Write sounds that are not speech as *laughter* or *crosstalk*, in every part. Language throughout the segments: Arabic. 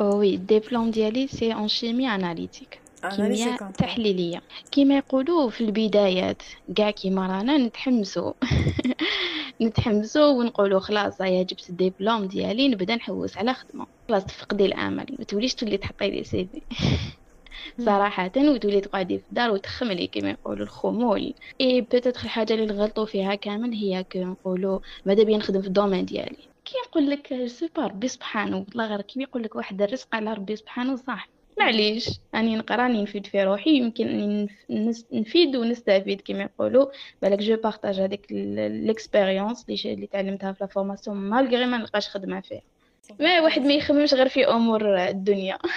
oui الدبلوم ديالي c'est en chimie analytique كيمياء تحليليه كيما يقولوا في البدايات كاع كيما رانا نتحمسوا نتحمسوا ونقولوا خلاص هيا جبت الدبلوم ديالي نبدا نحوس على خدمه خلاص تفقدي الامل ما توليش تولي تحطي les CV صراحة وتولي تقعدي في الدار وتخملي كما يقولوا الخمول اي peut-être الحاجة اللي نغلطوا فيها كامل هي كي نقولوا ماذا بيا نخدم في ال domaine ديالي كي نقول لك سوبر ربي سبحانه والله غير كي يقول لك واحد الرزق على ربي سبحانه صح معليش راني نقرا راني نفيد في روحي يمكن نفيد ونستفيد كما يقولوا بالك je partage هذيك l'expérience اللي تعلمتها في la formation malgré ما نلقاش خدمة فيها. ما واحد ما يخممش غير في أمور الدنيا. *laughs*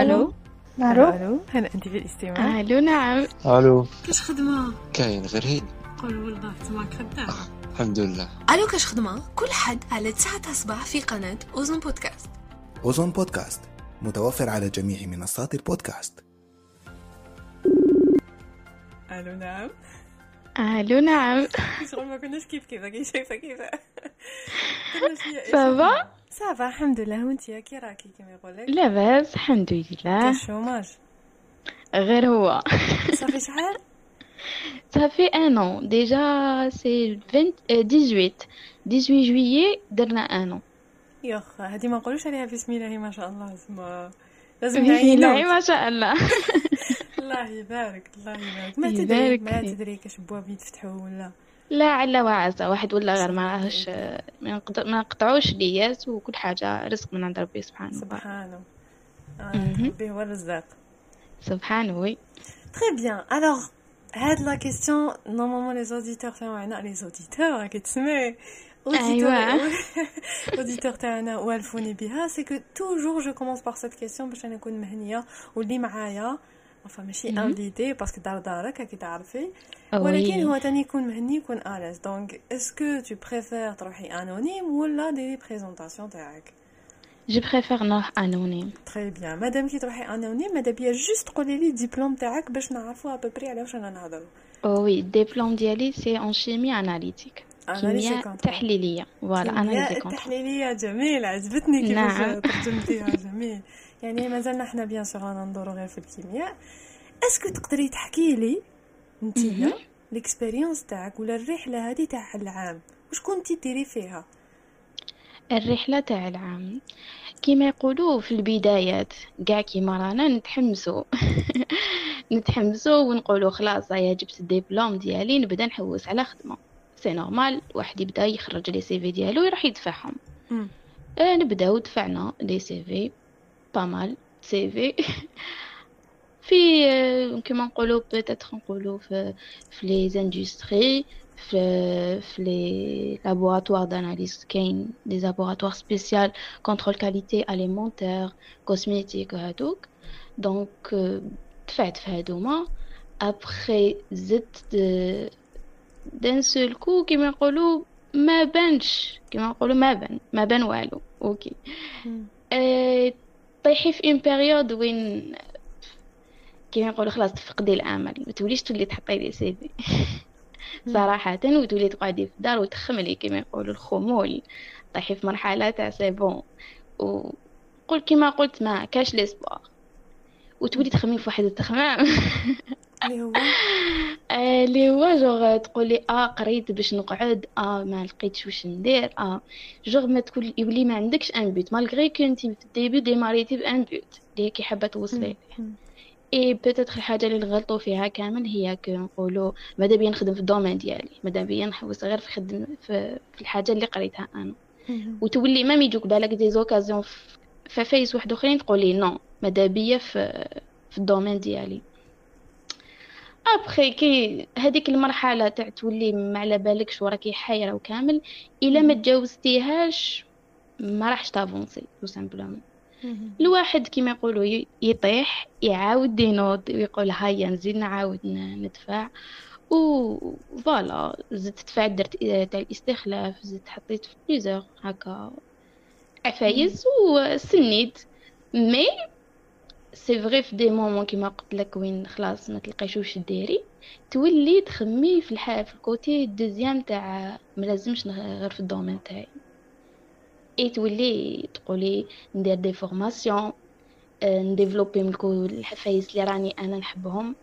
ألو؟ ألو؟ ألو؟ هلا أنت في الاستماع. ألو نعم. ألو. كاش خدمة؟ كاين غير هيد. قول والله تماك خدام *laughs* الحمد لله. ألو كاش خدمة كل حد على 9 صباح في قناة أوزون بودكاست. أوزون بودكاست متوفر على جميع منصات البودكاست. ألو نعم. ألو نعم. *laughs* شغل ما كناش كيف كيف كي شايفة كيف. *laughs* ça va ça va الحمد لله. وأنت كي راكي كيما يقول لك لاباس الحمد لله. ال chômage؟ غير هو. صافي شحال؟ *laughs* Ça fait un an. Déjà, c'est 20, euh, 18. 18 juillet, درنا un an. يخ هذه ما نقولوش عليها بسم الله ما شاء الله زعما لازم بسم نعينو الله ما شاء الله *laughs* الله يبارك الله يبارك ما تدري يبارك ما فيك. تدري كاش بواب يتفتحوا ولا لا على وعسى واحد ولا غير ما راهش ما نقط- ما نقطعوش ليات وكل حاجة رزق من عند ربي سبحانه وتعالى سبحانه مهم. ربي هو الرزاق سبحانه oui Très bien. Alors, هاد la question normalement les auditeurs تاعنا les auditeurs راكي تسمعي أيوة. auditeurs تاعنا والفوني بها c'est que toujours je commence par cette question باش أنا نكون مهنيه واللي معايا enfin ماشي مهم. invité parce que دار دارك راكي تعرفي ولكن oui هو تاني يكون مهني يكون à l'aise donc est-ce que tu préfères تروحي anonyme ولا ديري présentation تاعك je préfère نروح anonyme très bien madame كي تروحي anonyme ماذا بيا juste قولي لي الدبلوم تاعك باش نعرفوا à peu près على واش أنا نهضروا oui ال diplôme ديالي c'est en chimie analytique كيمياء. تحليلية voilà analyse et contrôle التحليلية جميل عجبتني كيفاش نعم. ترجمتيها جميل يعني مازلنا حنا bien sûr رانا ندورو غير في الكيمياء est-ce que تقدري تحكي لي انتيا مهم. ال expérience تاعك ولا الرحله هذه تاع العام واش كنتي ديري فيها الرحلة تاع العام. كيما يقولوا في البدايات كاع كيما رانا نتحمسوا *laughs* نتحمسوا ونقولوا خلاص هيا جبت الدبلوم ديالي نبدا نحوس على خدمة. c'est normal واحد يبدا يخرج les CV ديالو يروح يدفعهم. آه نبداو دفعنا les CV. pas mal *laughs* CV. آه، كيما نقولوا peut-être نقولوا في في les industries في في les laboratoires d'analyse كاين des laboratoires spécial contrôle qualité alimentaire cosmétique وهادوك donc آه، دفعت في هادوما ابخي زدت d'un seul coup كيما نقولوا ما بانش كيما نقولوا ما بان ما بان والو OK مم. آه، طيحي في une période وين كيما نقولوا خلاص تفقدي الامل ما توليش تولي تحطي les CV صراحة وتولي تقعدي في الدار وتخملي كيما يقولوا الخمول. طيحي في مرحلة تاع c'est bon. وقول كيما قلت ما كاش l'espoir. وتولي تخمي في واحد التخمام. *laughs* اللي هو؟ آه، اللي هو جوغ تقولي آه قريت باش نقعد آه ما لقيتش واش ندير آه. جوغ ما تكون يولي ما عندكش un but malgré كنتي في ال début ديماريتي ب un but اللي كي حابة توصلي. إي peut-être الحاجة اللي نغلطوا فيها كامل هي que نقولوا ماذا بيا نخدم في ال domaine ديالي ماذا بيا نحوس غير في خدم في, في الحاجة اللي قريتها أنا. وتولي ما يجوك بالك des occasions في فايس واحد أخرين تقولي non ماذا بيا في في ال domaine ديالي ابخي كي هذيك المرحلة تاع تولي ما على بالكش وراكي حايره وكامل إلا ما تجاوزتيهاش ما راحش تافونسي tout simplement. الواحد كيما يقولوا يطيح يعاود ينوض ويقول هيا نزيد نعاود ندفع. و voilà زدت دفعت درت تاع الاستخلاف زدت حطيت في plusieurs هكا. عفايس وسنيت mais c'est vrai في des moments كيما قلت لك وين خلاص ما تلقايش واش ديري تولي تخمي في الح... في ال côté ال deuxième تاع ما لازمش غير في ال domaine تاعي. اي تولي تقولي ندير des formations نديفلوبي ملكو العفايس اللي راني أنا نحبهم.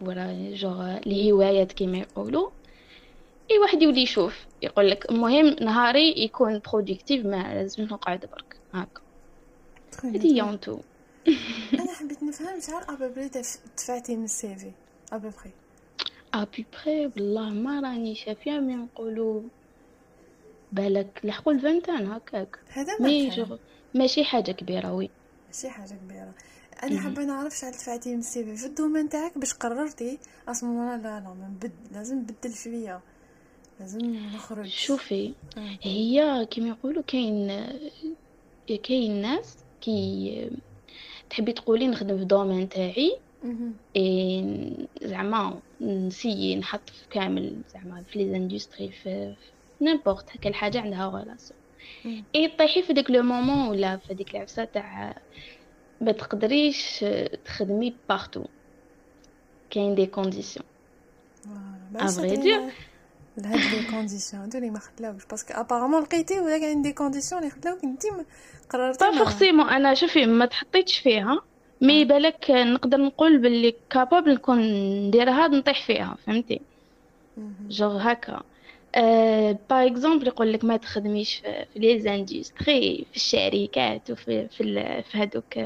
ولا جوغ الهوايات كيما يقولوا. اي واحد يولي يشوف يقول لك المهم نهاري يكون productif ما لازم نقعد برك هكا هذه هي en tout *laughs* أنا حبيت نفهم شحال à peu près دفعتي من السيفي ابوبري ابي بري والله ما راني شافية mais نقولوا بالك لحقوا ال vingtaine هكاك. هذا mais ما ماشي حاجة كبيرة oui. ماشي حاجة كبيرة. أنا حابة نعرف شحال دفعتي من ال CV في. ال domaine تاعك باش قررتي اسمو لا لا ما نبد لازم نبدل شوية. لازم نخرج. شوفي. هي كيما يقولوا كاين كاين ناس كي تحبي تقولي نخدم في domaine تاعي زعما نسيي نحط في كامل زعما في les industries في n'importe هكا الحاجة عندها relation. إي طيحي في داك le moment ولا في ديك العفسه تاع ما تقدريش تخدمي partout كاين des conditions vrai dire. لهاد les conditions هادو اللي ما خلاوش parce que apparemment لقيتي ولا كاين des conditions اللي خلاوك انت ما- قررتي pas forcément أنا شوفي ما تحطيتش فيها mais بالك نقدر نقول باللي capable نكون نديرها نطيح فيها فهمتي. جوغ هكا par exemple يقول لك ما تخدميش في les industries في الشركات وفي في في هذوك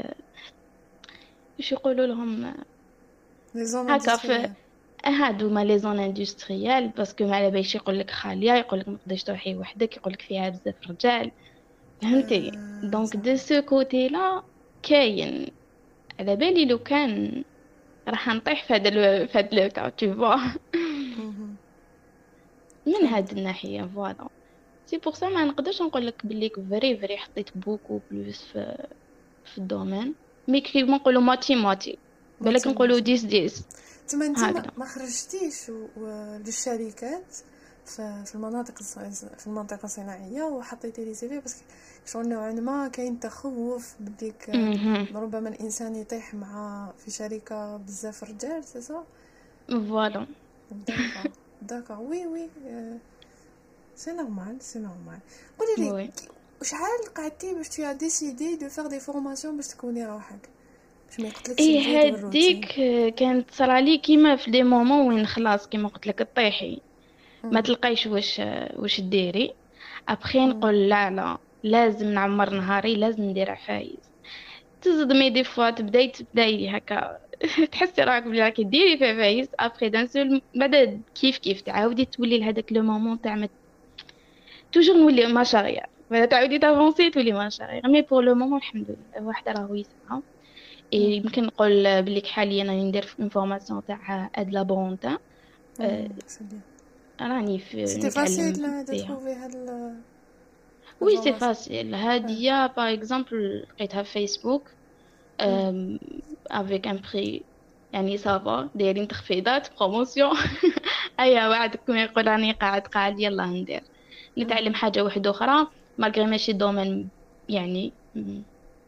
واش يقولوا لهم هكا في industrielles. هادو ما les zones industrielles parce que ما على باليش يقول لك خالية يقول لك ما تقدريش تروحي وحدك يقول لك فيها بزاف رجال فهمتي آه، دونك. دو سو كوتي لا كاين على بالي لو كان راح نطيح في هذا في هذا لو كا vois مهم. من هاد الناحية فوالا. سي بور سا ما نقدرش نقول لك بلي فري فري حطيت بوكو بلوس في في الدومين. مي كيما نقولوا ماتي ماتي. بالك نقولوا. ديس ديس. تما انت ما-. ما خرجتيش للشركات في المناطق في المنطقة الصناعية وحطيتي les CV parce que شغل نوعا ما كاين تخوف بديك. ربما الإنسان يطيح مع في شركة بزاف رجال c'est voilà. D'accord oui oui c'est normal c'est normal قولي لي شحال قعدتي باش tu décides de faire des formations باش تكوني روحك؟ باش ما يقتلكش هاديك آه، كانت صرالي كيما في des moments وين خلاص كيما قلت لك تطيحي ما. تلقايش واش واش ديري. ابخي. نقول لا لا. لازم نعمر نهاري لازم ندير عفايس. تصدمي دي فوا تبداي تبداي هكا. *laughs* تحسي راك بلي راكي ديري في عفايس ابخي دان سول بعد كيف كيف؟ تعاودي تولي لهداك لو مومون تاع ما توجور نولي ماشا غير بعد تعاودي تافونسي تولي ماشا غير مي بور لو مومون الحمد لله. واحدة راهو إيه يمكن نقول بليك حاليا راني ندير اون فورماسيون تاع اد لابونتا آه، bien راني في c'était facile trouver هاد oui c'est. facile هادية par exemple لقيتها في فيسبوك avec un prix يعني ça va دايرين تخفيضات promotion ايا واحد كيما يقول راني قاعد قاعد يلا ندير. نتعلم حاجة واحدة أخرى malgré ماشي domaine يعني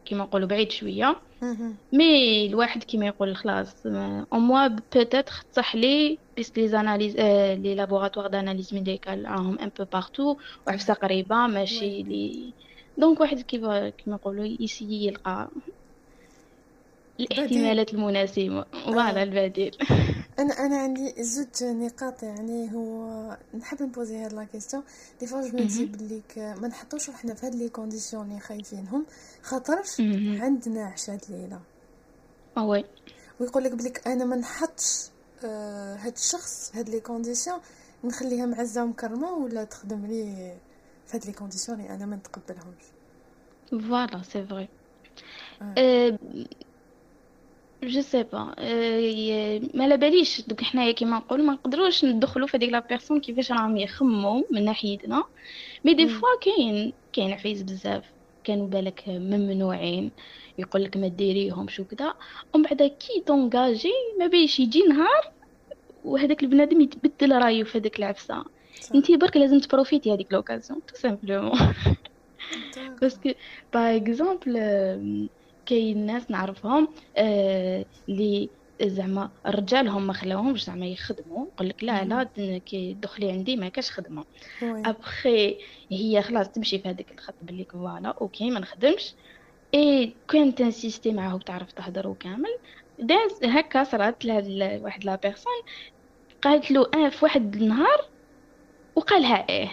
كيما نقولوا بعيد شوية. مهم. mais الواحد كيما يقول خلاص au moins peut-être تصح لي parce que les analyses آه les laboratoires d'analyses médicales راهم un peu partout وعفسه قريبة ماشي لي. donc واحد كيما كيما يقولوا يسيي يلقى. الاحتمالات المناسبة voilà البديل. أنا أنا عندي زوج نقاط يعني هو نحب نبوزي هاد la question des fois je dis بليك ما نحطوش روحنا في هاد les conditions اللي خايفينهم. خاطرش. عندنا عشات ليلة. آه oui. ويقول لك بليك أنا ما نحطش آه هاد الشخص هاد les conditions نخليها معزة ومكرمة ولا تخدم لي في هاد les conditions اللي أنا ما نتقبلهمش. voilà c'est vrai آه. je sais pas ما على باليش دوك حنايا كيما نقول ما نقدروش ندخلوا في هذيك la personne كيفاش راهم يخمموا من ناحيتنا mais des. fois كاين كاين عفايس بزاف كانوا بالك ممنوعين يقول لك ما ديريهمش وكذا ومن بعد كي t'engages ما بيش يجي نهار وهذاك البنادم يتبدل رايه في هذيك العفسه صح. انتي برك لازم تبروفيتي هذيك l'occasion tout simplement. Parce que par exemple كاين ناس نعرفهم آه، اللي زعما الرجال هم ما خلاوهمش زعما يخدموا يقول لك لا لا كي تدخلي عندي ما كاش خدمة. ابخي هي خلاص تمشي في هذاك الخط بلي voilà OK ما نخدمش. et quand t'insistes معاه وتعرف تهضروا كامل داز هكا صرات لهاد واحد la personne قالت له أه في واحد النهار وقالها إيه.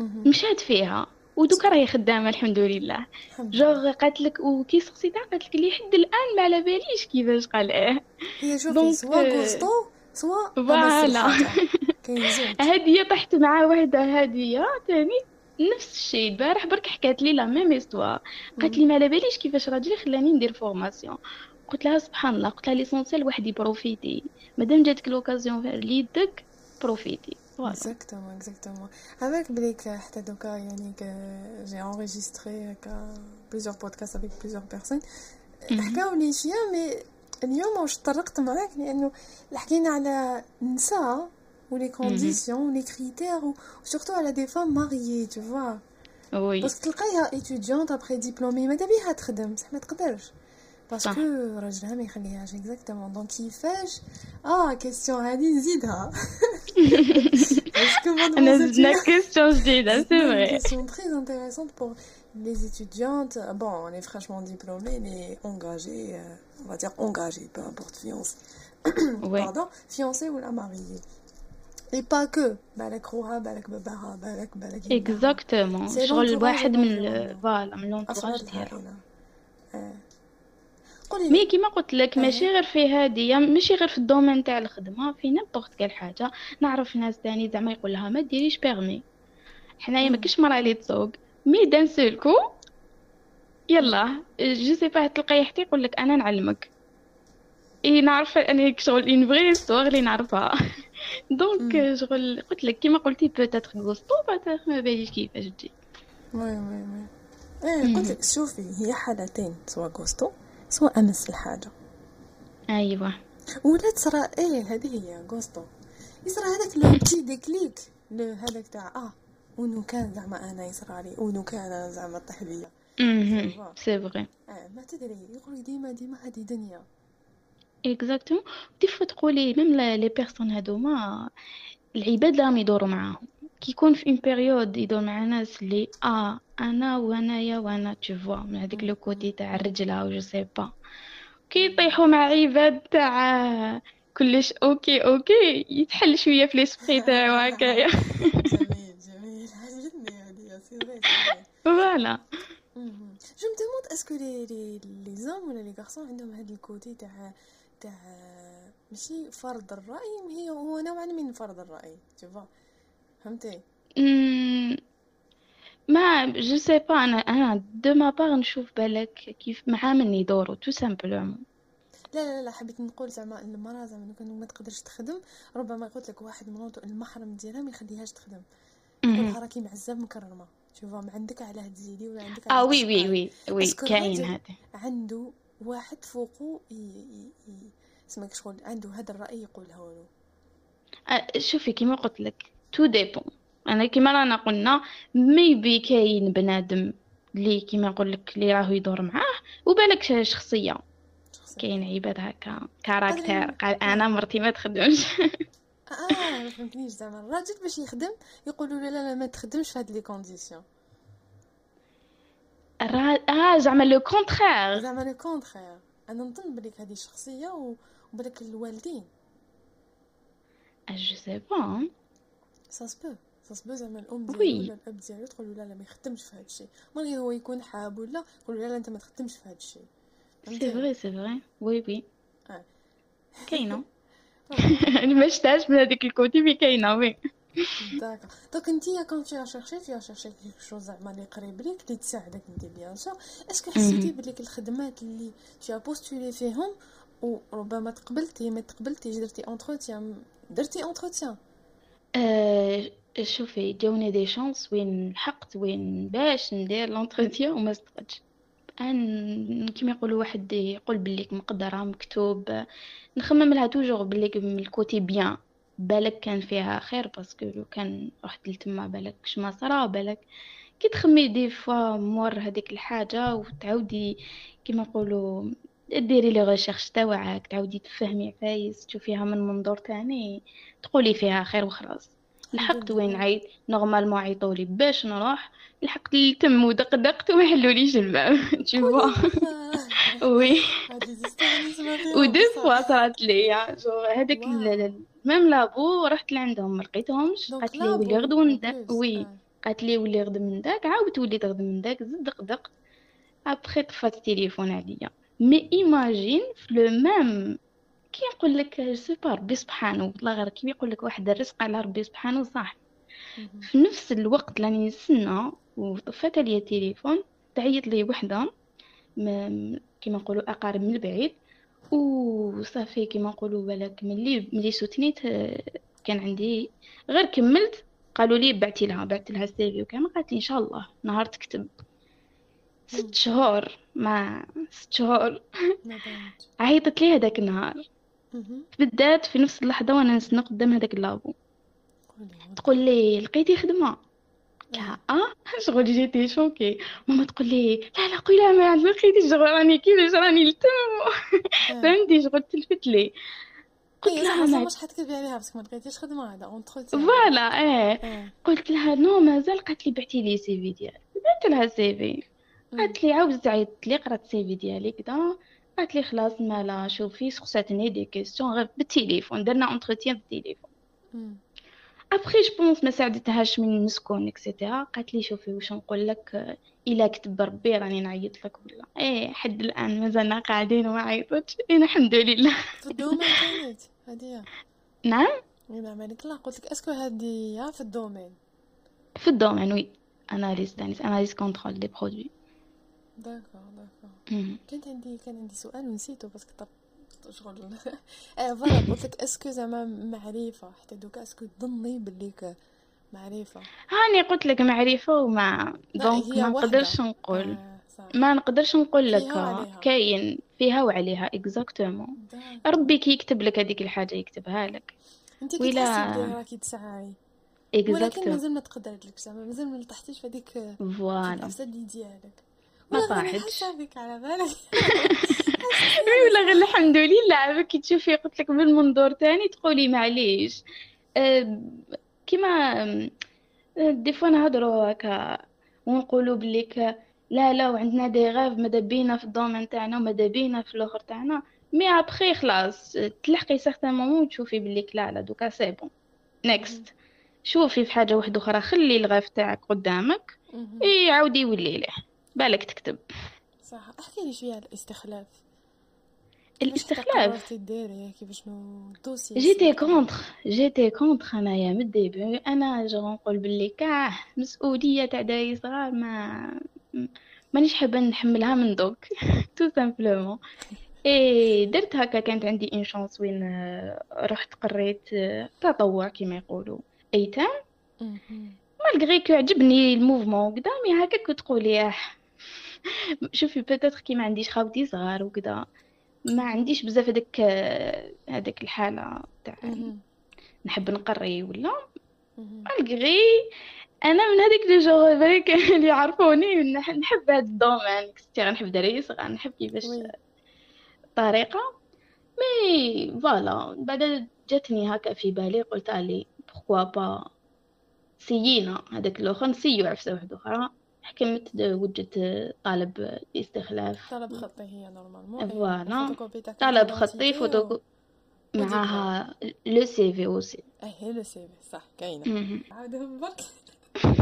مشات فيها. ودوكا راهي خدامة الحمد لله. جوغ قالت لك وكي سقسيتها قالت لك لي حد الآن ما على باليش كيفاش قال إيه. هي شوفي soit آه، غوستو soit voilà. *laughs* هادية طحت مع وحدة هادية تاني نفس الشيء. البارح برك حكات لي la même histoire قالت لي ما على باليش كيفاش راجلي خلاني ندير formation قلت لها سبحان الله. قلت لها l'essentiel واحد يبروفيتي مادام جاتك l'occasion ليدك بروفيتي. voilà exactement exactement عبالك بليك حتى دوكا يعني j'ai enregistré كا plusieurs podcasts avec plusieurs personnes حكاو لي شوية mais اليوم واش طرقت معاك لأنه حكينا على النساء و les conditions و les critères و surtout على des femmes mariées tu vois oui parce que تلقايها étudiante après diplômée ماذا بيها تخدم بصح ما تقدرش صح. parce que راجلها ما يخليهاش exactement donc كيفاش آه question هادي نزيدها parce que انا زدنا question جديدة سي une فري question très intéressante pour les étudiantes. Bon, on est fraîchement diplômés, mais engagées, euh, on va dire engagées, peu importe, fiancées. Oui Pardon, fiancées ou la mariée. Et pas que. بالك خوها بالك باباها بالك بالك يدها. exactement c'est شغل l'entourage واحد من environnement. voilà من l'entourage قولي mais كيما قلت لك ماشي غير في هادي ماشي غير في ال domaine تاع الخدمة في n'importe quelle حاجة نعرف ناس تاني زعما يقول لها ما ديريش permis حنايا ما. كاش مرا اللي تسوق. mais d'un seul coup يلا je sais pas تلقاي حتى يقول لك أنا نعلمك. إي نعرف أنا شغل une vraie histoire اللي نعرفها. *laughs* donc مم. شغل قلت لك كيما قلتي peut-être غوستو peut-être ما باليش كيفاش تجي. oui oui oui. إيه قلت لك شوفي هي حالتين سواء غوستو سواء أمس الحاجة. أيوه. ولا تصرى إيه هذه هي غوستو يصرى هذاك le petit déclic هذاك تاع آه ونو كان زعما أنا يصرى لي ونو كان زعما طيح بيا c'est vrai آه ما تدري يقول ديما ديما هذه دنيا. exactement des fois تقولي même les personnes هادوما العباد راهم يدوروا معاهم. كي يكون في une période يدور مع ناس اللي آه أنا وانايا وأنا tu vois من هذيك le côté تاع الرجله و je sais pas كي يطيحوا مع عباد تاع كلش OK OK يتحل شوية في l'esprit تاعو هكايا *laughs* جميل جميل. هذه voilà je est-ce que les les les hommes ولا les garçons عندهم هذا ال côté تاع تاع ماشي فرض الرأي؟ هي هو نوعا من فرض الرأي تشوفا فهمتي mais je sais pas أنا أنا de ma part نشوف بالك كيف مع من يدوروا tout simplement لا لا لا حبيت نقول زعما المرأة زعما لو كان ما تقدرش تخدم ربما قلت لك واحد مراتو المحرم ديالها ما يخليهاش تخدم. يقولها راكي معزب مكرمة شوفا ما عندك علاه تزيدي ولا عندك آه oui oui. oui وي كاين هذا. عنده واحد فوقو. اسمك شغل عنده هذا الرأي يقوله له. آه، شوفي كيما قلت لك. tout dépend أنا كيما رانا قلنا maybe كاين بنادم اللي كيما نقول لك اللي راهو يدور معاه وبالك شخصيه كاين عباد هكا caractère قادرين- قال أنا مرتي ما تخدمش آه ما فهمتنيش زعما الراجل باش يخدم يقولوا له لا لا ما تخدمش في هاد les conditions را- آه زعما le contraire زعما le contraire أنا نظن بليك هذه شخصيه وبلك الوالدين je sais pas ça se peut ça se peut زعما الام. ديالو ولا الاب ديالو تقول له لا لا ما يخدمش في هذا الشيء malgré هو يكون حاب ولا يقول له لا لا انت ما تخدمش في هذا الشيء c'est vrai c'est vrai oui oui. كاينة ما شفتهاش من هذيك ال côté mais كاينة oui d'accord donc انتيا quand tu cherchais tu cherchais quelque chose زعما اللي قريب ليك اللي تساعدك انت bien sûr est-ce que حسيتي بليك الخدمات اللي tu postulais فيهم وربما تقبلتي ما تقبلتيش درتي entretien درتي entretien آه، شوفي جاوني des chances وين لحقت وين باش ندير l'entretien وما صدقتش. أن كيما يقولوا واحد يقول بليك مقدرة مكتوب. نخمم لها toujours بليك من ال côté bien. بالك كان فيها خير parce que لو كان رحت لتما بالك شما صرا بالك. كي تخمي des fois مور هذيك الحاجة وتعاودي كيما نقولوا ديري لي ريشيرش تاوعك تعاودي تفهمي عفايس تشوفيها من منظور تاني تقولي فيها خير وخلاص لحقت وين عيط؟ نورمالمون عيطولي باش نروح لحقت التم ودقدقت وما حلوليش الباب. تشوفوا وي ودو فوا صارت ليا هذاك ميم لابو رحت لعندهم ما لقيتهمش قالت لي ولي غدو من داك وي قالت لي ولي غد من داك عاود ولي تغد من داك زد دقدقت ابخي طفات التليفون عليا mais imagine في le même كي نقول لك c'est pas ربي سبحانه والله غير كي يقول لك واحد الرزق على ربي سبحانه صح في نفس الوقت اللي نسنى وطفات عليا التليفون تعيط لي وحده كيما نقولوا أقارب من البعيد. وصافي كيما نقولوا بالك ملي ملي سوتنيت كان عندي غير كملت قالوا لي بعتي لها بعت لها ال CV وكان قالت إن شاء الله نهار تكتب. ست شهور ما ست شهور. عيطت لي هذاك النهار. بالذات في نفس اللحظة وأنا نسنى قدام هذاك ال labo. تقول لي لقيتي خدمة. لا آه. *laughs* شغل جيتي choquée. ماما تقول لي لا لا قولي ما عاد لقيتي شغل راني كيفاش راني لتم *laughs* فهمتي شغل تلفت لي. قلت لها ما مش حتكذبي عليها بس ما لقيتيش خدمة هذا entretien voilà إيه. قلت لها non مازال قالت لي بعتي لي CV ديالك. بعت لها CV. قالت لي عاودت عيطت لي قرات CV ديالي كدا. قالت لي خلاص مالا شوفي سقساتني des questions غير بالتليفون. درنا entretien بالتليفون. après je pense ما ساعدتهاش من نسكن et cetera قالت لي شوفي واش نقول لك إلا كتب ربي راني نعيط لك ولا. إيه حد الآن مازلنا قاعدين وما عيطتش أنا الحمد لله. في ال domaine كانت هادية نعم؟ نعم عليك لا قلت لك est-ce que هادية في ال domaine؟ في ال domaine oui. analyse دانيس analyse contrôle des produits d'accord d'accord كانت عندي كان عندي سؤال ونسيتو parce que شغل آه voilà قلت لك est-ce que زعما معرفه حتى دوكا اسكو تظني بلي معرفه هاني قلت لك معرفة وما. donc ما نقدرش نقول. آه ما نقدرش نقول لك. كاين فيها وعليها exactement ربي كي يكتب لك هذيك الحاجة يكتبها لك. انت ولا راكي تسعي. ولكن مازال ما تقدرتلكش زعما مازال ما لطحتيش في هذيك voilà ديالك ما طاحتش. على بالك. *laughs* ولا غير الحمد لله. كي تشوفي قلت لك بالمنظور تاني تقولي معليش. أه كيما des fois نهضروا هكا ونقولوا بليك لا لا وعندنا des rêves ماذا بينا في ال domaine تاعنا وماذا بينا في الأخر تاعنا. mais après خلاص تلحقي certain moment تشوفي بليك لا لا دوكا c'est bon next شوفي في حاجة واحدة أخرى خلي ال rêve تاعك قدامك. إي عاودي يولي له بالك تكتب. صح. احكي لي شوية على الاستخلاف. الاستخلاف. جيتي contre جيتي contre انايا من ال début. أنا je نقول بلي كاع مسؤولية تاع دراري صغار ما مانيش حابة نحملها من دوك. tout simplement et درت هكا كانت عندي une chance وين رحت قريت تطوع كما يقولوا. et même malgré que عجبني ال mouvement قدامي هكا كنت تقولي *laughs* شوفي peut-être كي ما عنديش خاوتي صغار وكذا ما عنديش بزاف هذاك هذاك الحالة تاع نحب نقري ولا. malgré أنا من هذيك les gens بالك *laughs* اللي يعرفوني نحب هذا ال domaine. كثير نحب دراري صغار نحب كيفاش الطريقة. mais voilà. بعد جاتني هكا في بالي قلت لي pourquoi pas سيينا هذاك الأخر نسيو عفسة واحدة أخرى. حكمت وجدت طالب استخلاف؟ طلب خطي هي normalement voilà طلب خطي فوتو معاها le CV aussi إيه le CV صح كاينة. عاودهم برك *laughs*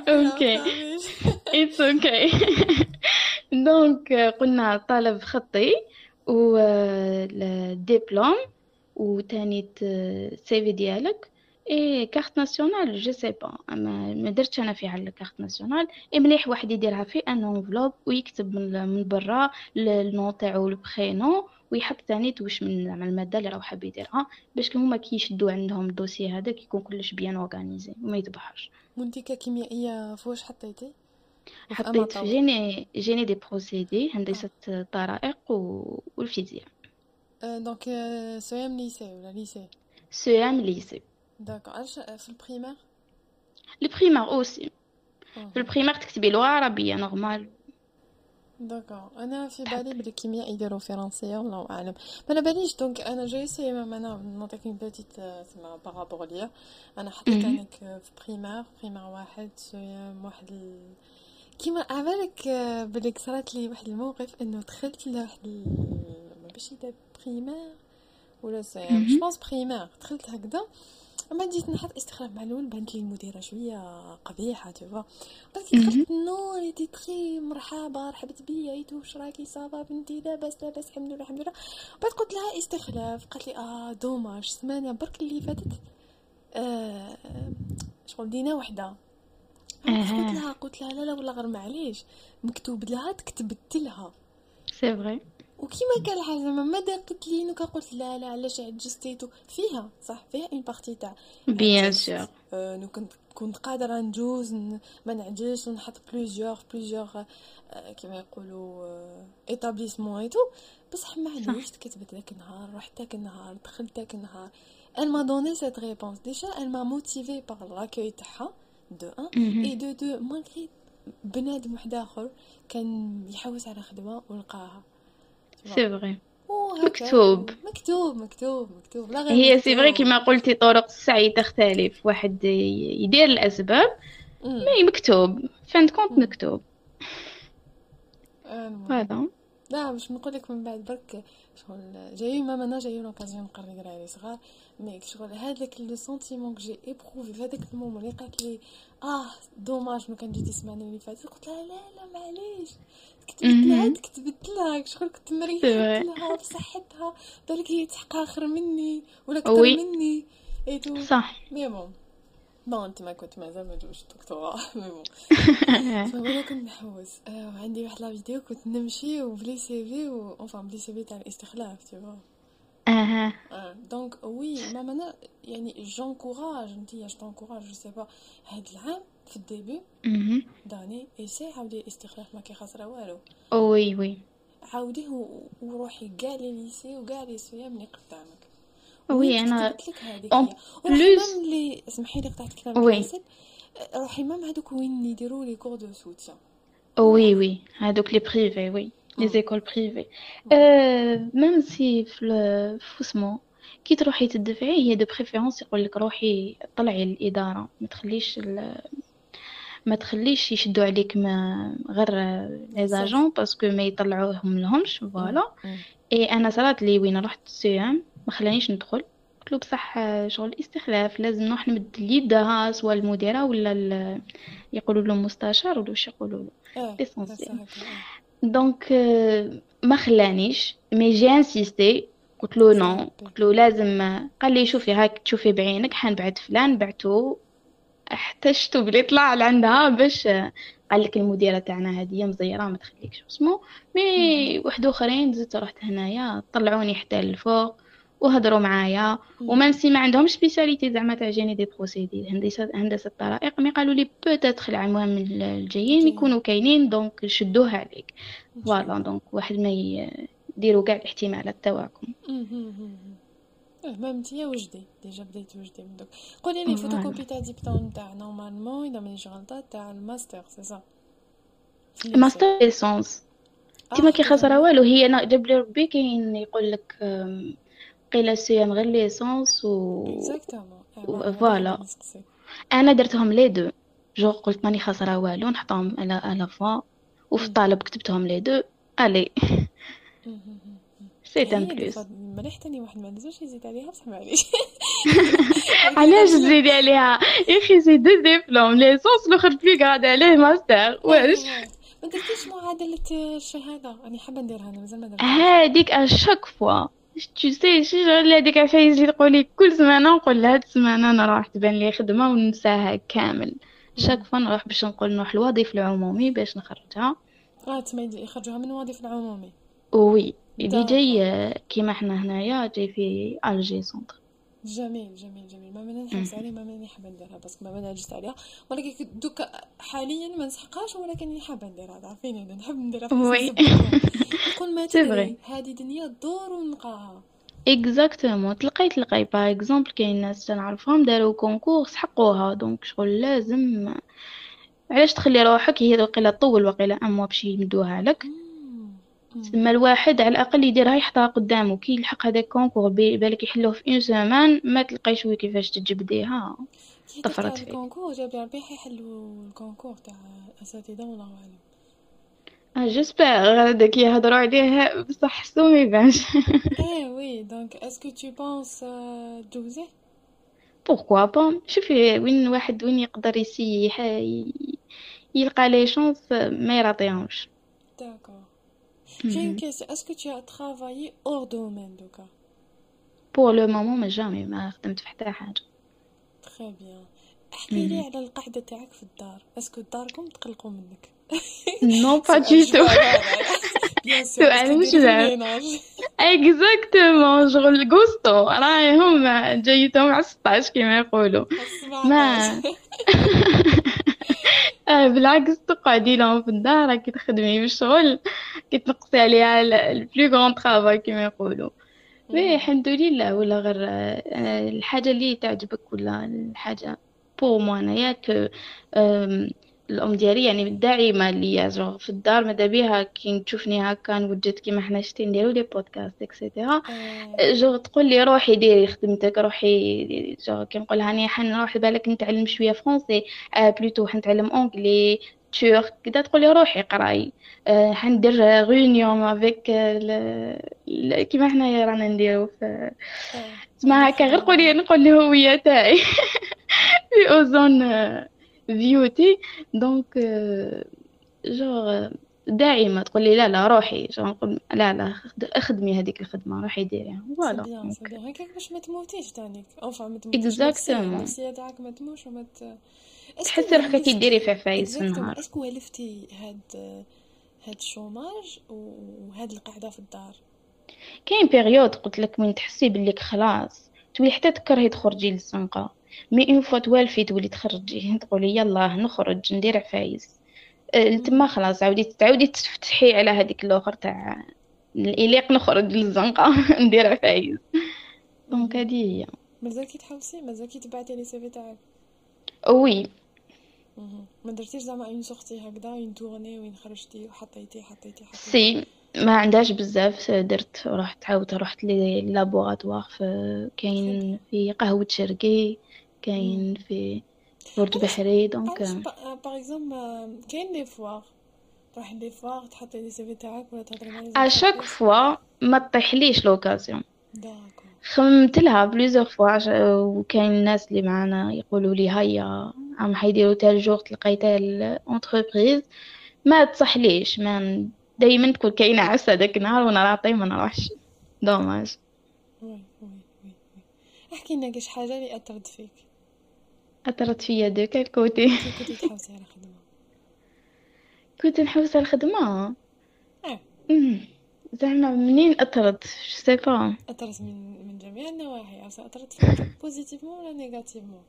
*laughs* OK. It's OK donc *laughs* قلنا طلب خطي و ديبلوم وتاني CV ديالك. et carte nationale je sais pas. أما ما درتش أنا فيها ال carte nationale. اي مليح واحد يديرها في une enveloppe ويكتب من, من برا ال nom تاعو ال prénom ويحط ثاني واش من زعما المادة اللي راه حاب يديرها باش هما كيشدوا عندهم ال dossier هذاك يكون كلش bien organisé وما يتبحرش وانت كيميائيه فواش حطيتي؟ حطيت في génie génie des procédés هندسة الطرائق والفيزياء. donc CEM lycée ولا lycée CEM lycée d'accord علاش في ال primaire ال primaire aussi في البريمير تكتبي لغه عربيه نورمال داكور أنا في بالي بلي كيمياء يديروا فرنسيه والله أعلم. ما على باليش دونك أنا جاي سي أنا نعطيك اون بيتيت تسمى بارابور ليا أنا حطيت. انك في بريمير بريمير واحد شوية واحد ال... كيما عبالك بلي صرات لي واحد الموقف إنه دخلت لواحد ال... ما باش يبدا بريمير ولا سي مهم. جو بونس بريمير دخلت هكذا. اما بديت نحط استخلاف مع الأول بانت لي المديرة شوية قبيحة تو بعد كي مهم. دخلت non était très مرحبا رحبت بيا et tout واش راكي ça va بنتي لاباس لاباس الحمد لله الحمد لله. بعد قلت لها استخلاف قالت لي آه dommage سمانة برك اللي فاتت آه شغل دينا وحدة. قلت لها قلت لها لا لا والله غير معليش مكتوب لها كتبت لها. c'est vrai وكيما كان الحال زعما ما دقت لي؟ non قلت لا لا علاش عجزتيتو فيها صح فيها une partie تاع. bien sûr آه، non كنت كنت قادرة نجوز ن- ما نعجزش ونحط plusieurs آه، كيما يقولوا établissements et tout بصح ما صح. عنديش كتبت ذاك النهار رحت ذاك النهار دخلت ذاك النهار. Elle m'a donné cette réponse. Déjà elle m'a motivée par l'accueil تاعها de un. et de deux malgré بنادم واحد آخر كان يحوس على خدمة ولقاها. c'est vrai وهكا مكتوب. مكتوب مكتوب مكتوب. لا غير هي c'est مكتوب كما قلتي طرق السعي تختلف. واحد يدير الأسباب mais مكتوب. fin compte. مكتوب. هذا. لا باش نقول لك من بعد برك شغل j'ai même أنا j'ai l'occasion نقري دراري صغار mais شغل هذاك le sentiment que j'ai éprouvé في هذاك ال moment اللي قالت لي آه dommage ما كان جيتي السمانة اللي فاتت. قلت لها لا لا معليش. كتبت لها مهم. كتبت لها شغل كنت vraie لها بصحتها بالك هي تحقق أخر مني ولا أكثر مني. et tout صح. mais bon bon أنت ما كنت مازال ما جوش دكتوراه *laughs* mais bon *laughs* فانا كنت نحوس. آه، وعندي واحد la vidéo كنت نمشي وبلي CV و enfin بلي CV تاع الاستخلاف tu vois أها. donc oui même أنا يعني j'encourage نتيا je t'encourage je sais pas هاد العام في ال début. d'année essaye عاودي الاستخلاف ما كي خاسره والو. oui oui عاوديه و- وروحي كاع les lycées وكاع لي CEM اللي قدامك. oui أنا en plus même لي اسمحي لي قطعت كلامك oui روحي même هذوك وين يديروا les cours de soutien oui oui هادوك les privés oui les. écoles privées أه même si في في اسمو كي تروحي تدفعي هي de préférence يقول لك روحي طلعي الإدارة. ما تخليش. ما تخليش يشدوا عليك ما غير les agents parce que ما يطلعوهم لهمش. voilà. et أنا صرات لي وين رحت CEM ما خلانيش ندخل. قلت له بصح شغل استخلاف لازم نروح نمد اليد سواء المديرة ولا. يقولوا له مستشار ولا واش يقولوا له. l'essentiel هكا donc آه، ما خلانيش mais j'ai insisté قلت له non قلت له لازم قال لي شوفي هاك تشوفي بعينك حنبعت فلان بعتو. احتجتو بلي طلع لعندها باش قال لك المديرة تاعنا هادية مزيرة ما تخليكش اسمو. mais. واحد آخرين زدت رحت هنايا طلعوني حتى للفوق وهضروا معايا. مم. و même si ما عندهم spécialité زعما تاع génie des procédés هندسه هندسة الطرائق. mais قالوا لي peut-être العام الجايين جاي يكونوا كاينين donc شدوها عليك. voilà donc واحد ما يديروا كاع الاحتمالات تواكم انتيا وجدي déjà بديت وجدي من دوك قولي لي voilà ال photocopie تاع ديبلوم تاع normalement اذا مانيش غلطات تاع ال master c'est ça master licence تيما آه كي خسر والو هي أنا جاب لي ربي كاين يقول لك قيل سيام غير licence و voilà أنا درتهم les deux جو قلت ماني خاسره والو نحطهم على على fois وفي. الطالب كتبتهم les deux الي. c'est un هي de plus مليح تاني واحد ما نزلش يزيد عليها بصح معليش *laughs* علاش تزيدي عليها؟ يا أخي c'est deux diplômes licence الأخر بلي قاعد عليه ماستر. *laughs* واش؟ ما درتيش معادلة الشهادة راني حابة نديرها أنا مازال ما درتهاش. هاديك à chaque fois tu sais شي شغل هاديك عفايس اللي تقولي كل سمانه نقول هاد السمانه أنا راح تبان لي خدمة وننساها كامل. chaque. fois نروح باش نقول نروح الوظيفه العمومي باش نخرجها. آه تما يخرجوها من الوظيفة العمومي. oui اللي جاي كيما حنا هنايا جاي في Alger Centre جميل جميل جميل ما ماني نحوس عليه ما ماني حابة نديرها بس ما ماني عجزت عليها ولكن دوكا حاليا ما نسحقهاش ولكن حابة نديرها تعرفيني أنا نحب نديرها في oui كل ما تدري هذه دنيا دور ونلقاها exactement تلقاي تلقاي par exemple كاين ناس تنعرفهم داروا concours سحقوها donc شغل لازم علاش تخلي روحك هي وقيلا طول وقيلا un mois باش يمدوها لك؟ تما الواحد على الاقل يديرها يحطها قدامه كي يلحق هذاك concours بي- بالك يحلوه في une semaine ما تلقايش oui كيفاش تجبديها طفرت فيك. ال concours جاب ربيح يحلوا ال concours تاع الاساتذه والله اعلم آه j'espère هذاك يهضروا عليه بصح حسو ما يبانش إيه oui donc est-ce que tu penses تجوزيه pourquoi pas شوفي وين واحد وين يقدر يسيح يلقى les chances ما يراطيهمش d'accord j'ai une question est-ce que tu as travaillé hors domaine دوكا pour le moment ما jamais ما خدمت في حتى حاجة. très bien احكي لي على القعده تاعك في الدار. est-ce que داركم تقلقوا منك؟ non pas du tout سؤال مش. exactement شغل غوستو رايهم جيتهم على 16 كيما يقولوا. ما *laughs* *laughs* بالعكس تقعدي لهم في الدار راكي تخدمي بالشغل كي تنقصي عليها ال plus grand travail كيما يقولوا. mais الحمد لله. ولا غير آه، الحاجة اللي تعجبك ولا الحاجة؟ pour moi انايا الأم ديالي يعني داعمة ليا جوغ في الدار ماذا بيها كي تشوفني هكا نوجد كيما حنا شتي نديرو les podcasts et cetera جو تقول لي روحي ديري خدمتك روحي جو كي نقول هاني حنروح بالك نتعلم شوية français آه plutôt حنتعلم anglais turc كدا تقول لي روحي قراي. آه حندير réunion avec كيما حنايا رانا نديرو في تسمى هكا غير قولي نقول الهويه تاعي. *laughs* في أوزون بيوتي donc toujours داعمة. تقول لي لا لا روحي. نقول لا لا خد- اخدمي هذيك الخدمة روحي ديريها voilà هكاك باش ما تموتيش تانيك. au fait ما تموتيش. النفسيه تاعك ما تموتش وما تحسي روحك كي ديري في عفايس في. النهار. est-ce que ولفتي هاد هاد ال chômage وهاد القعدة في الدار؟ كاين période قلت لك وين تحسي بليك خلاص. تولي حتى تكرهي تخرجي للزنقة mais une fois توالفي تولي تخرجي. تقولي يلا نخرج ندير عفايس. أه، تما خلاص عاودي تعاودي تفتحي على هذيك الأخر تاع الإليق نخرج للزنقة *laughs* ندير عفايس. donc هذه هي. مازالكي تحوسي مازالكي تبعتي les CV تاعك؟ oui. ما درتيش زعما une sortie هكذا une tournée وين خرجتي وحطيتي حطيتي حطيتي؟ si. ما عندهاش بزاف درت رحت عاودت رحت les laboratoires في كاين في قهوة شرقي كاين في برج بحري donc par exemple كاين les foires تروحي les foires تحطي les CV تاعك ولا تهضري مع à chaque fois ما طيحليش l'occasion خممت لها plusieurs fois عش- وكاين الناس اللي معانا يقولوا لي هيا عم حيديروا tel jour تلقاي telle entreprise ما تصحليش ما دايما تكون كاينة عسى داك النهار وأنا راطي ما نروحش dommage oui oui oui oui احكي لنا كاش حاجة اللي أثرت فيك. أثرت فيا de quel côté كي كنتي تحوسي على خدمة. كنت نحوس على الخدمه آه زعما منين أثرت؟ sais pas أثرت من من جميع النواحي. أثرت positivement ولا négativement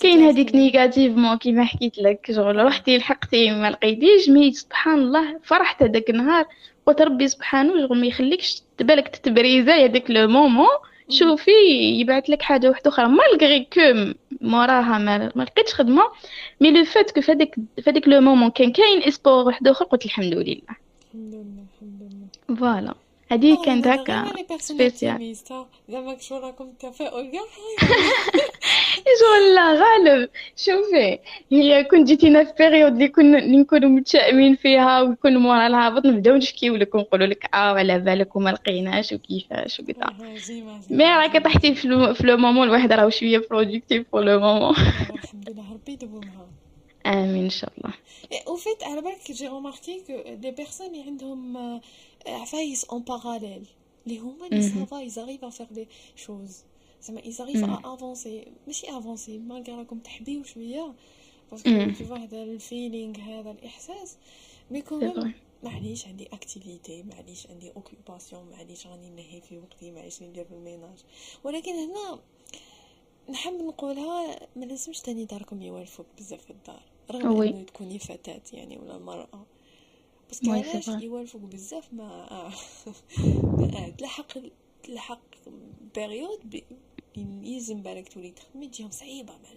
كاين هذيك négativement كيما حكيت لك. شغل رحتي لحقتي ما لقيتيش mais سبحان الله. فرحت هذاك النهار. قلت ربي سبحانه شغل ما يخليكش تبالك تتبريزاي هذاك le moment. شوفي يبعث لك حاجة واحدة أخرى. malgré que موراها ما ما لقيتش خدمة. mais le fait que فهاديك فهاديك le moment كان كاين espoir واحد أخر قلت الحمد لله. الحمد لله الحمد لله. voilà هذه كانت هكا spéciale زعما شو راكم تفاؤل كاع شغل لا غالب شوفي هي كون جيتينا في période اللي كنا اللي نكونوا متشائمين فيها ويكون مورا الهابط نبداو نشكيو لك ونقولوا لك آه على بالك وما لقيناش وكيفاش وكذا mais راكي طحتي في le moment الواحد راه شوية productive في le moment الحمد لله ربي يدومها امين ان شاء الله en fait على بالك j'ai remarqué que les personnes اللي عندهم آه، عفايس en parallèle اللي هما اللي. ça va ils arrivent à faire des choses زعما ils arrivent. à avancer ماشي avancer malgré راكم تحبيو شوية parce que. تشوف هذا ال feeling هذا الاحساس mais quand même vrai معليش عندي activité معليش عندي occupation معليش راني نهي في وقتي معليش ندير في ال ménage ولكن هنا نحب نقولها ما لازمش تاني داركم يوالفوك بزاف في الدار رغم oui. إنه تكوني فتاة يعني ولا مرأة c'est علاش. يوالفوك بزاف ما آه. آه. تلحق تلحق période ب... يلزم بالك تولي تخدمي تجيهم صعيبة مع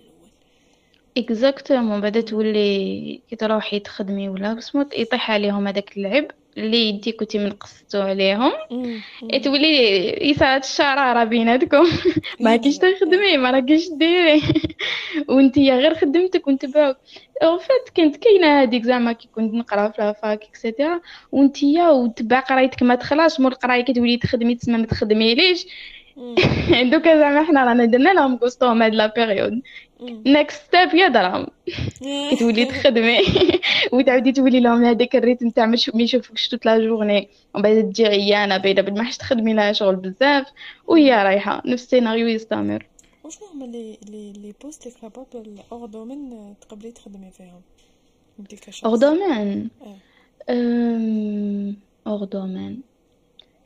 exactement بعدا تولي كي تروحي تخدمي ولا بسمو يطيح عليهم هذاك اللعب اللي انتي كنتي من قصتو عليهم تولي يصعد الشرارة بيناتكم ما كيش تخدمي ما راكيش ديري وانتي غير خدمتك ونتبعوك en fait كانت كاينة هذيك زعما كي كنت نقرا في la fac et cetera وانتيا وتبع قرايتك ما تخلاش مور القرايه كتولي تخدمي تسمى ما تخدميليش. دوكا زعما حنا رانا درنا لهم coutume هاد la période. next step يا دراهم كتولي تخدمي وتعاودي تولي لهم هذاك ال rythme تاع ما يشوف- ما يشوفوكش toute la journée ومن بعد تجي عيانه باينه بلي ما حش تخدمي لها شغل بزاف وهي رايحه نفس السيناريو يستمر وشنو هما لي لي لي بوست لي كابابل اور دومين تقبلي تخدمي فيهم اور دومين. اور دومين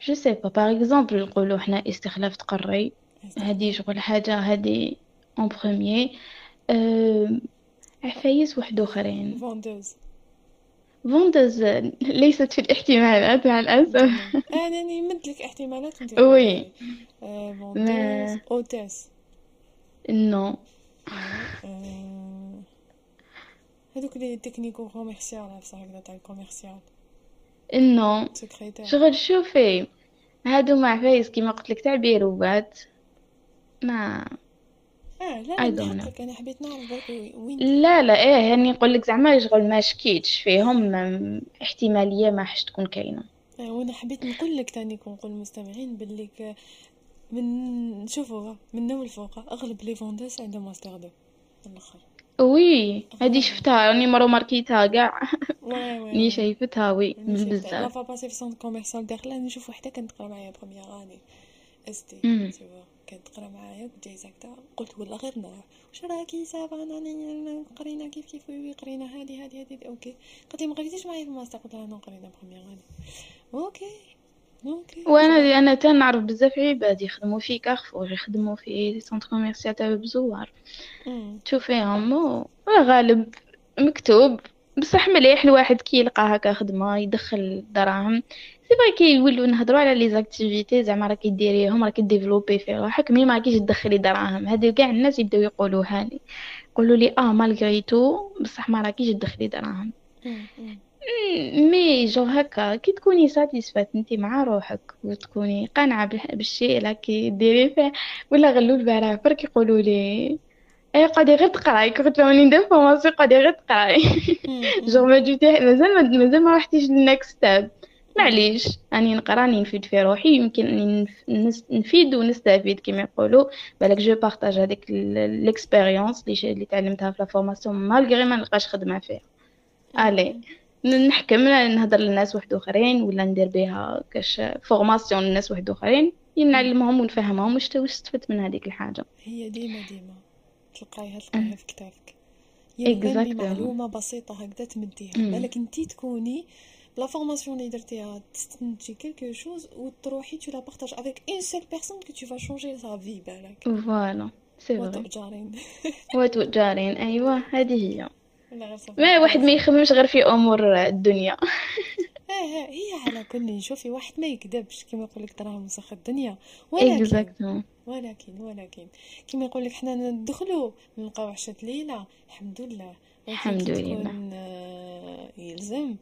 جو سي با باغ اكزومبل نقولوا حنا استخلاف تقري هذه شغل حاجة هذه اون بروميير عفايس واحد آخرين. فوندوز فوندوز ليست في الاحتمالات مع الأسف. أنا نمد لك احتمالات وانت وي. فوندوز ما- اوتيس نو. هذوك لي تكنيكو كوميرسيال بصح هكذا تاع الكوميرسيال سكريتير شغل شوفي هادو مع عفايس كيما قلت لك تاع بيروبات. ما آه لا I أنا don't حبيت نعرف برك وين. لا لا إيه يعني نقول لك زعما شغل ما شكيتش فيهم احتمالية ما حش تكون كاينة. آه، وأنا حبيت نقول لك تاني كون نقول للمستمعين باللي من شوفوا من نوع الفوق أغلب les vendeuses عندهم master deux. الأخر. oui هادي شفتها راني مرة ماركيتها كاع راني شايفتها oui من لا بزاف فا passé في centre commercial داخله نشوف وحده كانت تقرا معايا première année ST. كانت تقرا معايا كنت جاي ساكته قلت ولا غير نروح واش راكي ça va انا قرينا كيف كيف oui قرينا هادي هادي هادي ok قالت لي ما قريتيش معايا في الماستر قلت لها non قرينا première année ok ok وأنا أنا تنعرف بزاف عباد يخدموا في كارفور يخدموا في centre commercial تاع بزوار. تشوفيهم غالب مكتوب بصح مليح الواحد كي يلقى هكا خدمة يدخل دراهم c'est vrai كي يولوا نهضروا على les activités زعما راكي ديريهم راكي développer في روحك mais ما راكيش تدخلي دراهم هادي كاع الناس يبداو يقولوها لي يقولوا لي آه malgré tout بصح ما راكيش تدخلي دراهم mais je هكا. كي تكوني satisfaite انت مع روحك وتكوني قانعة بال- بالشيء اللي راكي ديري فيه ولا غلو البارح. برك يقولوا لي اي قادي غير تقراي. كنت لما ندير formation قادي غير تقراي. *laughs* je ما جبتي مازال ما مازال ما رحتيش لل next step معليش. أني نقرا راني نفيد في روحي. يمكن أني نفيد ونستفيد كما يقولوا. بالك je partage هذيك l'expérience اللي تعلمتها في la formation malgré ما نلقاش خدمة فيها. الي ن- نحكم نهضر للناس واحد آخرين ولا ندير بها كاش formation للناس واحد آخرين نعلمهم ونفهمهم واش واش استفدت من هذيك الحاجة. هي ديما ديما تلقايها تلقايها في كتافك يلزم Exactement. بمعلومة بسيطة هكذا تمديها. بالك انتي تكوني بلا formation اللي درتيها تستنتجي quelque chose وتروحي tu la partages avec une seule personne que tu vas changer ça في بالك. voilà c'est vrai وتؤجرين. *laughs* وتجارين أيوه هذه هي. ولا غير صافي ما واحد ما يخممش غير في أمور الدنيا. *laughs* آه هي على كل شوفي واحد ما يكذبش. كيما يقول لك دراهم مسخ الدنيا. ولكن ولكن ولكن. كيما يقول لك حنا ندخلوا نلقاو عشرة ليلة. الحمد لله. الحمد لله. آه، يلزم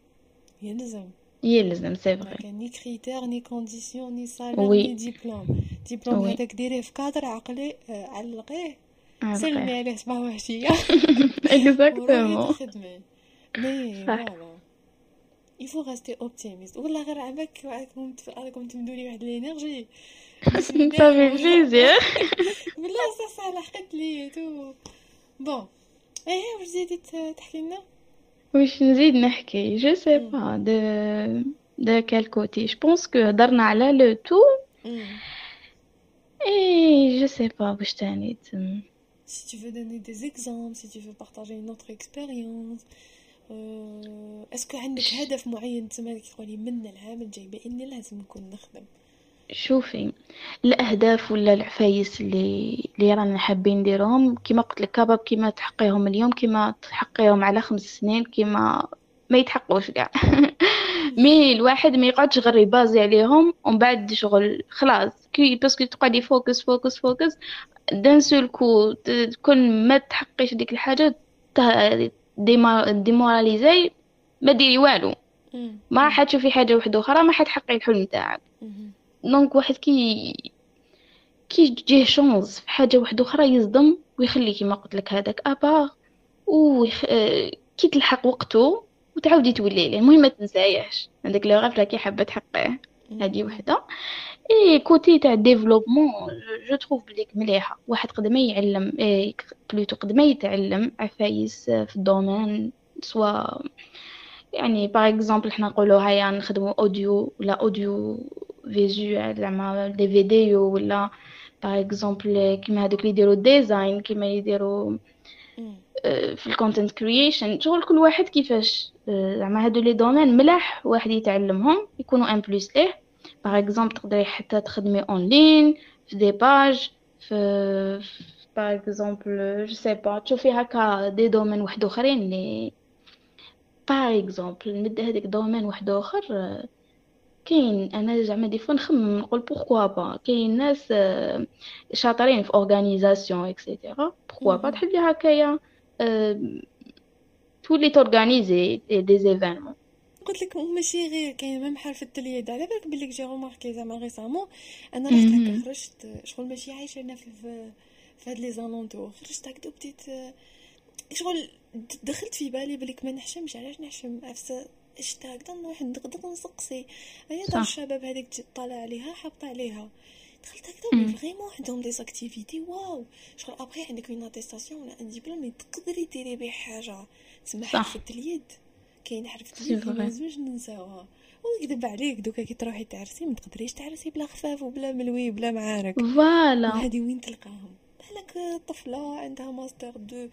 يلزم. يلزم c'est vrai كان ni critère ni condition ni salaire. ni diplôme ديبلوم. هذاك ديريه في كادر عقلي آه، علقيه. آه، سلمي صحيح. عليه صباح وعشية اكزاكتومون وروحي تخدمي مي صح. فوالا il faut rester optimiste. والله غير عباك راكم راكم تمدوا لي واحد الانرجي صافي بليزير بالله صح صح لحقت لي تو بون إيه واش زيدي ت- تحكي لنا واش نزيد نحكي جو سي با دو de quel côté je pense que هضرنا على le tout et je sais pas واش تاني تم- si tu veux donner des exemples si tu veux partager une autre expérience euh, est-ce que عندك هدف معين تسمى تقولي من العام الجاي بإني لازم نكون نخدم؟ شوفي الأهداف ولا العفايس اللي اللي رانا حابين نديرهم كيما قلت لك كباب كيما تحقيهم اليوم كيما تحقيهم على خمس سنين كيما ما يتحقوش كاع. *laughs* mais الواحد ما يقعدش غير يبازي عليهم ومن بعد شغل خلاص كي parce que تقعدي focus focus focus dans seul que تكون ما تحقيش ديك الحاجة démoralisé ما ديري والو. ما راح تشوفي حاجة واحدة أخرى ما حتحققي الحلم تاعك. donc واحد كي كي تجيه chance في حاجة واحدة أخرى يصدم ويخلي كيما قلت لك هذاك ابا ويخ... كي تلحق وقته وتعاودي تولي ليه المهم ما تنسايهش. هذاك le rêve كي حابه تحقيه هذه وحدة. et côté تاع développement je trouve بليك مليحة. واحد قدما يعلم إيه plutôt قدما يتعلم عفايس في ال domaine. soit يعني par exemple حنا نقولوا هيا نخدموا audio ولا audiovisuel زعما des vidéos ولا par exemple كيما هادوك اللي يديروا design كيما يديروا. آه، في ال content creation شغل كل واحد كيفاش؟ آه، زعما هادو les domaines ملاح واحد يتعلمهم يكونوا en plus ليه par exemple تقدري حتى تخدمي en ligne في des pages في par exemple je sais pas تشوفي هكا des domaines واحد اخرين لي. par exemple نبدأ هذاك domaine واحد آخر. آه، كاين أنا زعما des fois نخمم نقول pourquoi pas كاين ناس آه، شاطرين في organisation et cetera pourquoi pas. تحبي هكايا. آه، تولي ت organiser des événements قلت لك ماشي غير كاين même حرف اليد. على بالك بلي j'ai remarqué زعما récemment أنا رحت. هكا خرجت شغل ماشي عايشة أنا في في هاد les alentours خرجت هكا بديت شغل دخلت في بالي بليك ما نحشمش علاش نحشم؟ عفسة شتا هكذا نروح ندغدغ نسقسي. هيا دار. الشباب هذيك طالع عليها حابطة عليها. دخلت هكذا vraiment عندهم des activités waouh شغل ابخي عندك une attestation ولا un diplôme تقدري ديري به حاجة تسمى صح. حرفة اليد كاين حرفة سي اليد لازمش ننساوها ونكذب عليك دوكا كي تروحي تعرسي ما تقدريش تعرسي بلا خفاف وبلا ملوي بلا معارك voilà وهذه وين تلقاهم بالك طفله عندها master deux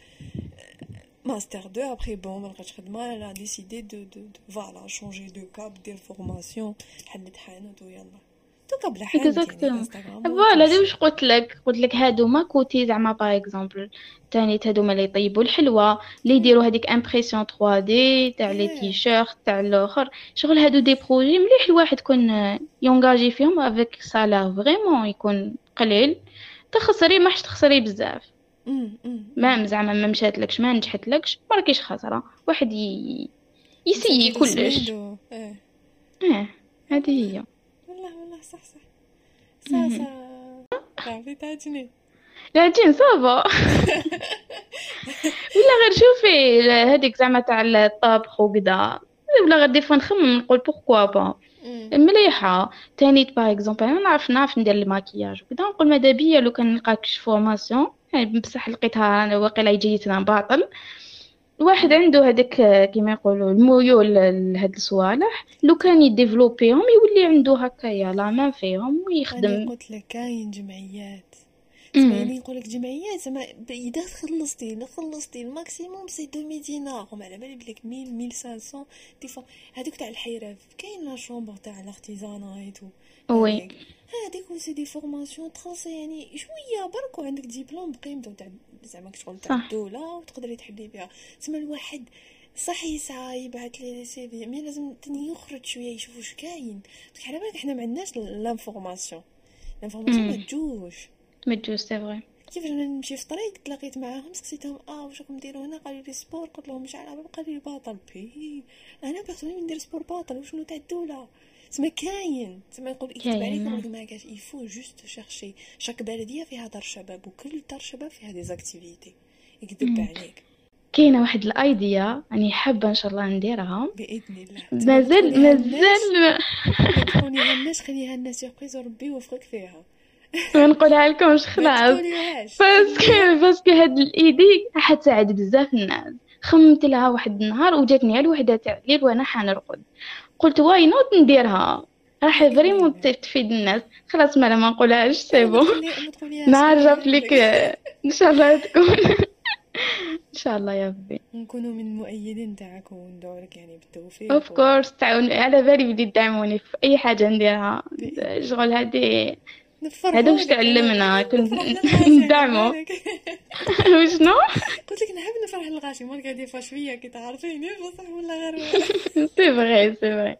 master deux après bon ما لقاتش خدمه elle a décidé de de de voilà changer de cap دير formation حلت حانوت ويلا دوكا بلا. انستغرام voilà هذا واش قلت لك. قلت لك هادوما côté زعما par exemple تاني هادوما اللي يطيبوا الحلوى اللي يديروا هذيك impression 3D تاع les euh. t-shirts تاع الآخر. شغل هادو des projets مليح الواحد يكون ي engager فيهم avec salaire vraiment يكون قليل. تخسري ما حش تخسري بزاف. ما زعما ما مشاتلكش ما نجحتلكش ما راكيش خاسره واحد ي... يسيي كلش. آه هذه هي. صح صح صح. مهم. صح. صافي تعجني العجين صافا. *laughs* ولا غير شوفي هذيك زعما تاع الطبخ وكذا ولا غير دي فوا نخمم نقول بوركوا با مليحة. تاني par exemple أنا نعرف نعرف ندير الماكياج وكذا نقول ماذا بيا لو كان نلقاك شي formation يعني بصح لقيتها أنا واقيلا يجيتنا باطل. واحد عنده هذاك كيما يقولوا الميول لهاد الصوالح لو كان ي développer هم يولي عنده هكايا la main فيهم أنا ويخدم قلت لك كاين جمعيات. سمعني نقول لك جمعيات زعما إذا خلصتي خلصتي ال maximum c'est 2000 دينار وما على بالي بليك 1000 1500 des fois هذوك تاع الحرف كاين la chambre تاع ال artisanat et oui. هذيك. c'est des formations تخلصي يعني شوية برك وعندك ديبلوم بقيمته تاع زعما شغل تاع. الدولة وتقدري تحلي بها. تسمى الواحد صح يسعى يبعث les CV mais لازم تاني يخرج شوية يشوف واش كاين. parce que على بالك حنا ما عندناش l'information. l'information ما. تجوش. مجوز c'est vrai كيف أنا نمشي في طريق تلاقيت معاهم سقسيتهم آه واش راكم ديروا هنا؟ قالوا لي sport قلت لهم مش على قال لي باطل. بي أنا personnel ندير sport باطل وشنو تاع الدولة تسمى كاين تسمى يقول يكتب كاين، عليك. يقول ما كاش il faut juste chercher chaque بلديه فيها دار شباب وكل دار شباب فيها des activités يكذب. عليك كاينة واحد ال idea راني حابة إن شاء الله نديرها. بإذن الله. مازال مازال تكوني الناس خليها لنا surprise وربي يوفقك فيها. *laughs* ما نقولها لكمش خلاص parce que parce que هاد ال idée حتساعد بزاف الناس. خممت لها واحد النهار وجاتني على الوحدة تاع الليل وأنا حنرقد قلت why not نديرها؟ راح vraiment تفيد الناس. خلاص ما ما نقولهاش si mais bon *laughs* نعرف لك. إن شاء الله تكون. *laughs* إن شاء الله يا ربي. نكونوا من المؤيدين تاعك وندعو لك يعني بالتوفيق of course تعاون. على بالي بلي تدعموني في أي حاجة نديرها. شغل هادي هذا واش تعلمنا؟ *laughs* كنت *laughs* ندعمو. *laughs* وشنو؟ قلت لك نحب نفرح الغاشي مال قاعد يفا شوية كي تعرفيني. بصح ولا غير؟ c'est vrai c'est vrai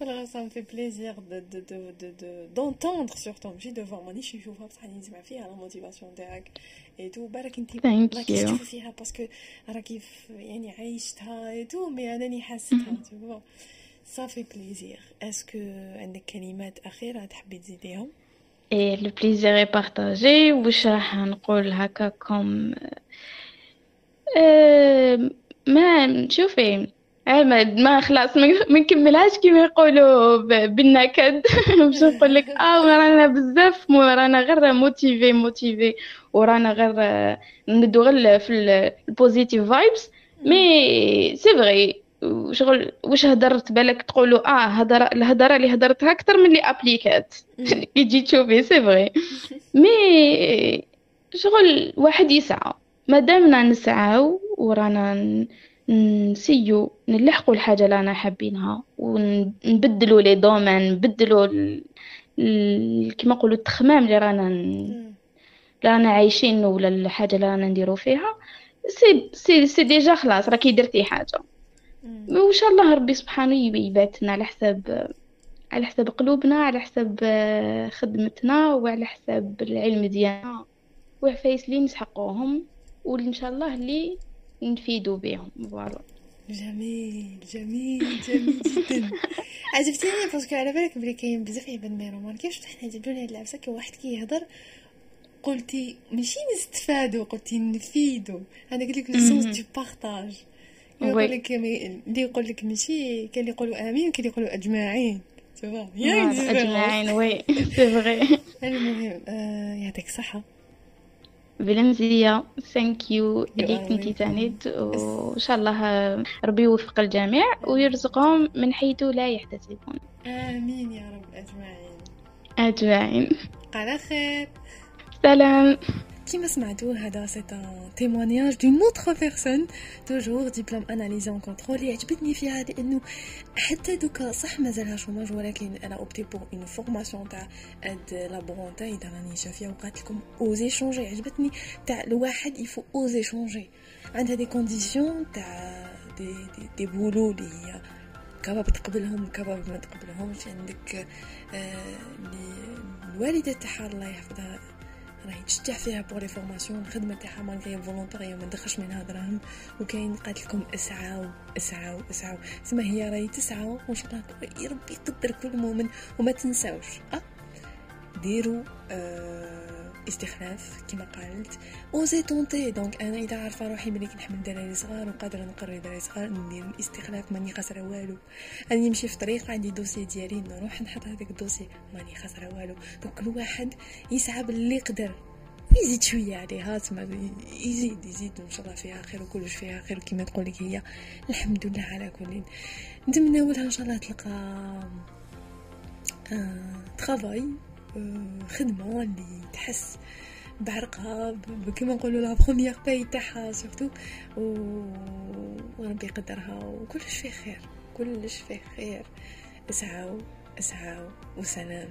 والله ça fait plaisir de de de de de d'entendre surtout ماشي de voir مانيش نشوفها بصح نسمع فيها la motivation تاعك et tout بالك انت راكي تشوفي فيها parce que راكي يعني عايشتها et tout mais انني حاستها tout ça fait plaisir est-ce que عندك كلمات اخيره تحبي تزيديهم إيه le plaisir est partagé واش راح نقول هكاكم أه ما شوفي ما خلاص ما نكملهاش كيما يقولوا بالنكد باش نقول لك آه رانا بزاف رانا غير motivée motivée ورانا غير ندو غير في ال positive vibes mais c'est vrai شغل واش هدرت بالك تقولوا آه هدر الهضره اللي هدرتها أكثر من اللي appliqu ات. كي *laughs* تجي تشوفي c'est vrai mais شغل واحد يسعى. مادامنا نسعاو ورانا نسيو نلحقوا الحاجة اللي رانا حابينها ونبدلوا les domaines نبدلوا كما نقولوا التخمام اللي رانا رانا عايشين ولا الحاجة اللي رانا نديرو فيها c'est c'est c'est déjà خلاص راكي درتي حاجة. وإن شاء الله ربي سبحانه يبعثنا على حساب على حساب قلوبنا على حساب خدمتنا وعلى حساب العلم ديالنا وعفايس اللي نسحقوهم وان شاء الله اللي نفيدو بهم. voilà. جميل جميل جميل *laughs* جدا. عجبتيني parce que على بالك بلي كاين بزاف عباد ما يروماركيوش حنا جبدونا هاد العفسة كي واحد كيهضر قلتي ماشي نستفادو قلتي نفيدو. أنا قلت لك le sens de partage. يقول لك اللي يقول لك ماشي كان يقولوا آمين كان يقولوا أجمعين. أجمعين oui. *laughs* c'est vrai المهم يعطيك الصحة. بلمزية thank you ليك انتي تانيت وان شاء الله ربي يوفق الجميع ويرزقهم من حيث لا يحتسبون. آمين يا رب أجمعين. أجمعين. على خير. سلام. كيما سمعتوا هذا c'est un témoignage d'une autre personne toujours diplôme analyse et contrôle عجبتني فيها لأنه حتى دوكا صح مازالها chômage ولكن أنا opté pour une formation تاع aide laborantin اذا راني شافيه وقالت لكم osez changer عجبتني تاع الواحد يفو اوزي شونجي عندها des conditions تاع دي دي, دي بولو اللي هي كباب تقبلهم كباب ما تقبلهمش عندك آه الوالده تاعها الله يحفظها راهي تشجع فيها pour les formations الخدمة تاعها malgré volontariat ما ندخلش منها دراهم وكاين قالت لكم اسعاو اسعاو اسعاو. سما هي راهي تسعى وإن شاء الله ربي يقدر كل مؤمن وما تنساوش. أه؟ ديروا آه استخلاف كما قالت osez tenter donc أنا إذا عارفة روحي ملي كنحمل دراري صغار وقادرة نقري دراري صغار ندير الاستخلاف ماني خاسره والو. أنا نمشي في طريق عندي dossier ديالي نروح نحط هذاك ال dossier ماني خاسره والو. donc كل واحد يسعى باللي يقدر. يزيد شوية عليها تما يزيد يزيد ان شاء الله فيها خير وكلش فيها خير كما تقول لك هي. الحمد لله على كل نتمنى لها إن شاء الله تلقى آه travail خدمة اللي تحس بعرقها كما نقولوا la première paye تاعها surtout وربي يقدرها وكلش فيه خير كلش فيه خير. اسعاو اسعاو وسلام.